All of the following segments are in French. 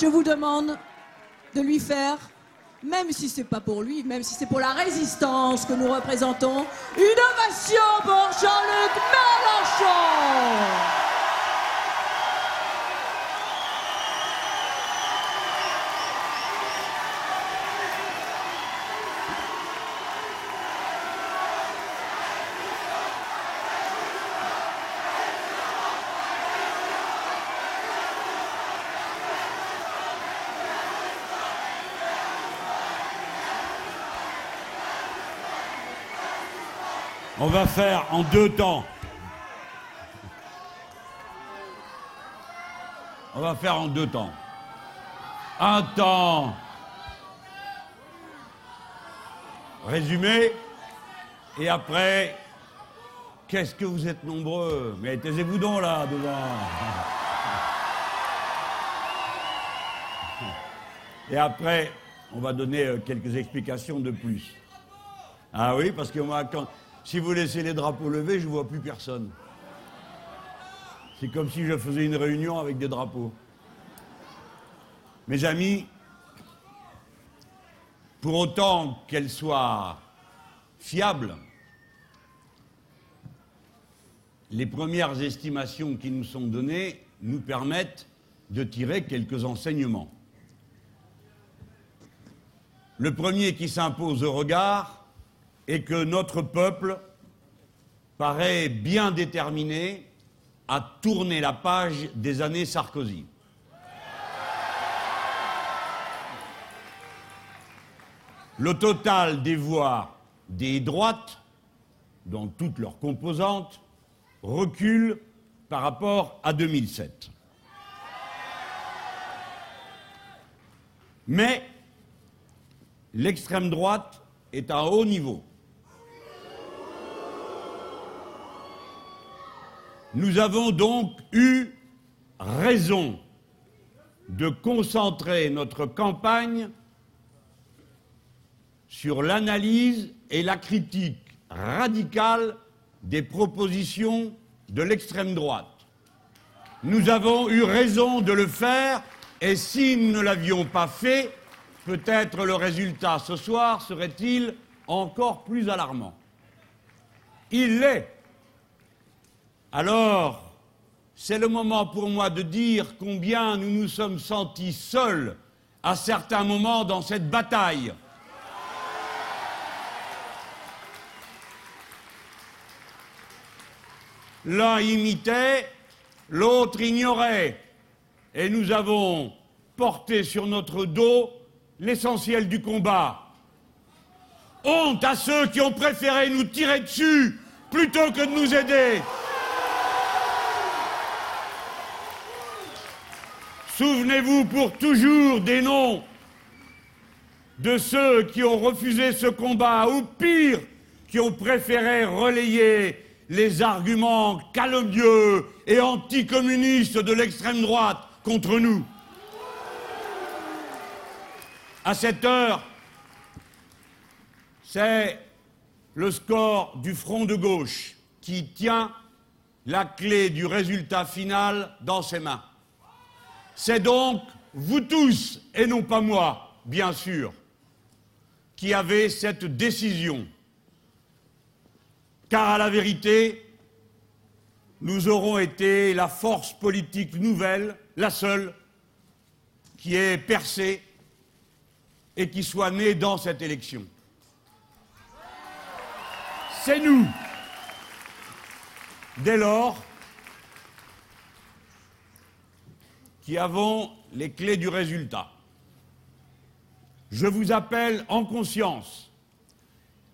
je vous demande de lui faire, même si c'est pas pour lui, même si c'est pour la résistance que nous représentons, une ovation pour Jean-Luc Mélenchon. On va faire en deux temps. On va faire en deux temps. Un temps résumé et après, qu'est-ce que vous êtes nombreux? Mais taisez-vous donc là devant. Et après, on va donner euh, quelques explications de plus. Ah oui, parce que moi, quand, si vous laissez les drapeaux levés, je ne vois plus personne. C'est comme si je faisais une réunion avec des drapeaux. Mes amis, pour autant qu'elle soit fiable, les premières estimations qui nous sont données nous permettent de tirer quelques enseignements. Le premier qui s'impose au regard est que notre peuple paraît bien déterminé à tourner la page des années Sarkozy. Le total des voix des droites, dans toutes leurs composantes, recule par rapport à 2007. Mais l'extrême droite est à haut niveau. Nous avons donc eu raison de concentrer notre campagne sur l'analyse et la critique radicale des propositions de l'extrême droite. Nous avons eu raison de le faire et si nous ne l'avions pas fait, peut-être le résultat ce soir serait-il encore plus alarmant. Il l'est. Alors, c'est le moment pour moi de dire combien nous nous sommes sentis seuls à certains moments dans cette bataille. L'un imitait, l'autre ignorait, et nous avons porté sur notre dos l'essentiel du combat. Honte à ceux qui ont préféré nous tirer dessus plutôt que de nous aider. Souvenez-vous pour toujours des noms de ceux qui ont refusé ce combat, ou pire, qui ont préféré relayer les arguments calomnieux et anticommunistes de l'extrême droite contre nous. À cette heure, c'est le score du front de gauche qui tient la clé du résultat final dans ses mains. C'est donc vous tous, et non pas moi, bien sûr, qui avez cette décision. Car à la vérité, nous aurons été la force politique nouvelle, la seule, qui ait percé et qui soit née dans cette élection. C'est nous. Dès lors, qui avons les clés du résultat. Je vous appelle en conscience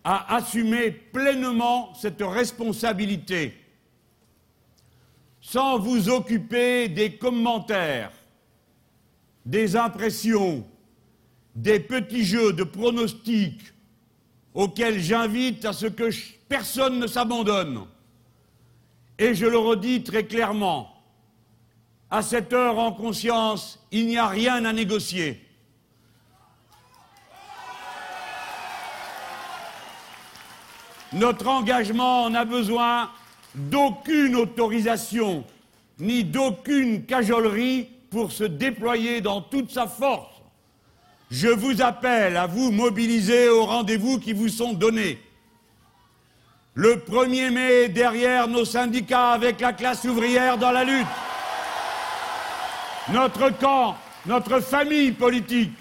à assumer pleinement cette responsabilité sans vous occuper des commentaires, des impressions, des petits jeux de pronostics auxquels j'invite à ce que personne ne s'abandonne. Et je le redis très clairement, à cette heure en conscience, il n'y a rien à négocier. Notre engagement n'a besoin d'aucune autorisation ni d'aucune cajolerie pour se déployer dans toute sa force. Je vous appelle à vous mobiliser aux rendez-vous qui vous sont donnés. Le 1er mai, derrière nos syndicats, avec la classe ouvrière dans la lutte. Notre camp, notre famille politique,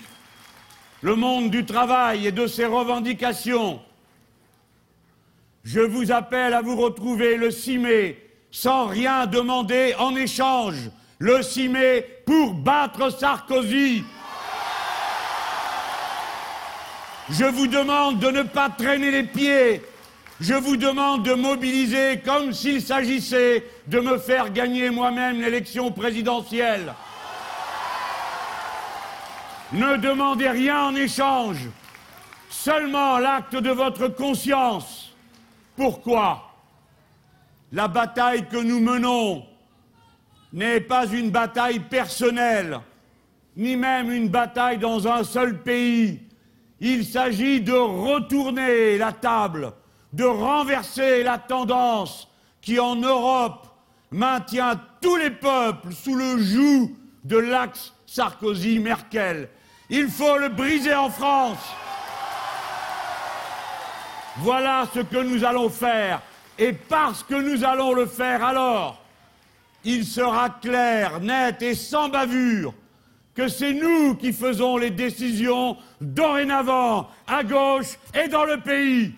le monde du travail et de ses revendications. Je vous appelle à vous retrouver le 6 mai sans rien demander en échange. Le 6 mai pour battre Sarkozy. Je vous demande de ne pas traîner les pieds. Je vous demande de mobiliser comme s'il s'agissait de me faire gagner moi-même l'élection présidentielle. Ne demandez rien en échange, seulement l'acte de votre conscience. Pourquoi? La bataille que nous menons n'est pas une bataille personnelle, ni même une bataille dans un seul pays. Il s'agit de retourner la table, de renverser la tendance qui, en Europe, maintient tous les peuples sous le joug de l'axe Sarkozy-Merkel. Il faut le briser en France. Voilà ce que nous allons faire. Et parce que nous allons le faire, alors, il sera clair, net et sans bavure que c'est nous qui faisons les décisions dorénavant, à gauche et dans le pays.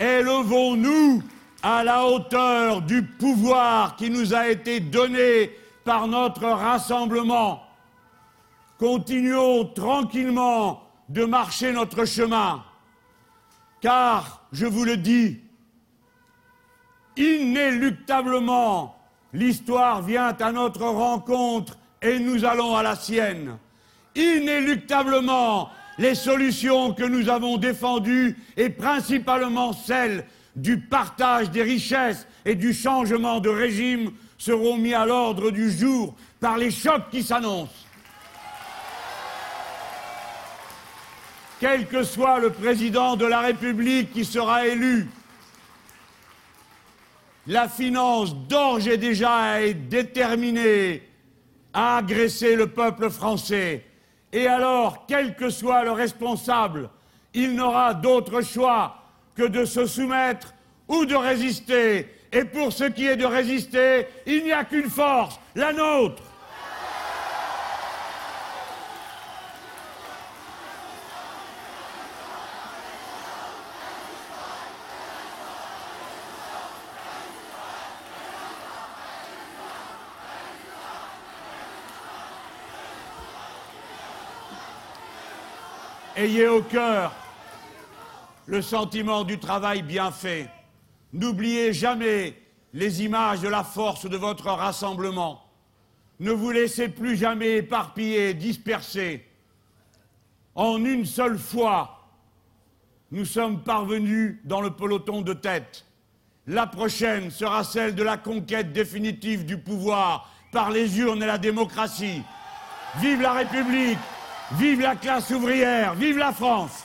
Élevons-nous à la hauteur du pouvoir qui nous a été donné par notre rassemblement. Continuons tranquillement de marcher notre chemin, car, je vous le dis, inéluctablement, l'histoire vient à notre rencontre et nous allons à la sienne. Inéluctablement, les solutions que nous avons défendues, et principalement celles du partage des richesses et du changement de régime, seront mis à l'ordre du jour par les chocs qui s'annoncent. Quel que soit le président de la République qui sera élu, la finance d'ores et déjà est déterminée à agresser le peuple français. Et alors, quel que soit le responsable, il n'aura d'autre choix que de se soumettre ou de résister. Et pour ce qui est de résister, il n'y a qu'une force, la nôtre. Ayez au cœur le sentiment du travail bien fait. N'oubliez jamais les images de la force de votre rassemblement. Ne vous laissez plus jamais éparpiller, disperser. En une seule fois, nous sommes parvenus dans le peloton de tête. La prochaine sera celle de la conquête définitive du pouvoir par les urnes et la démocratie. Vive la République Vive la classe ouvrière, vive la France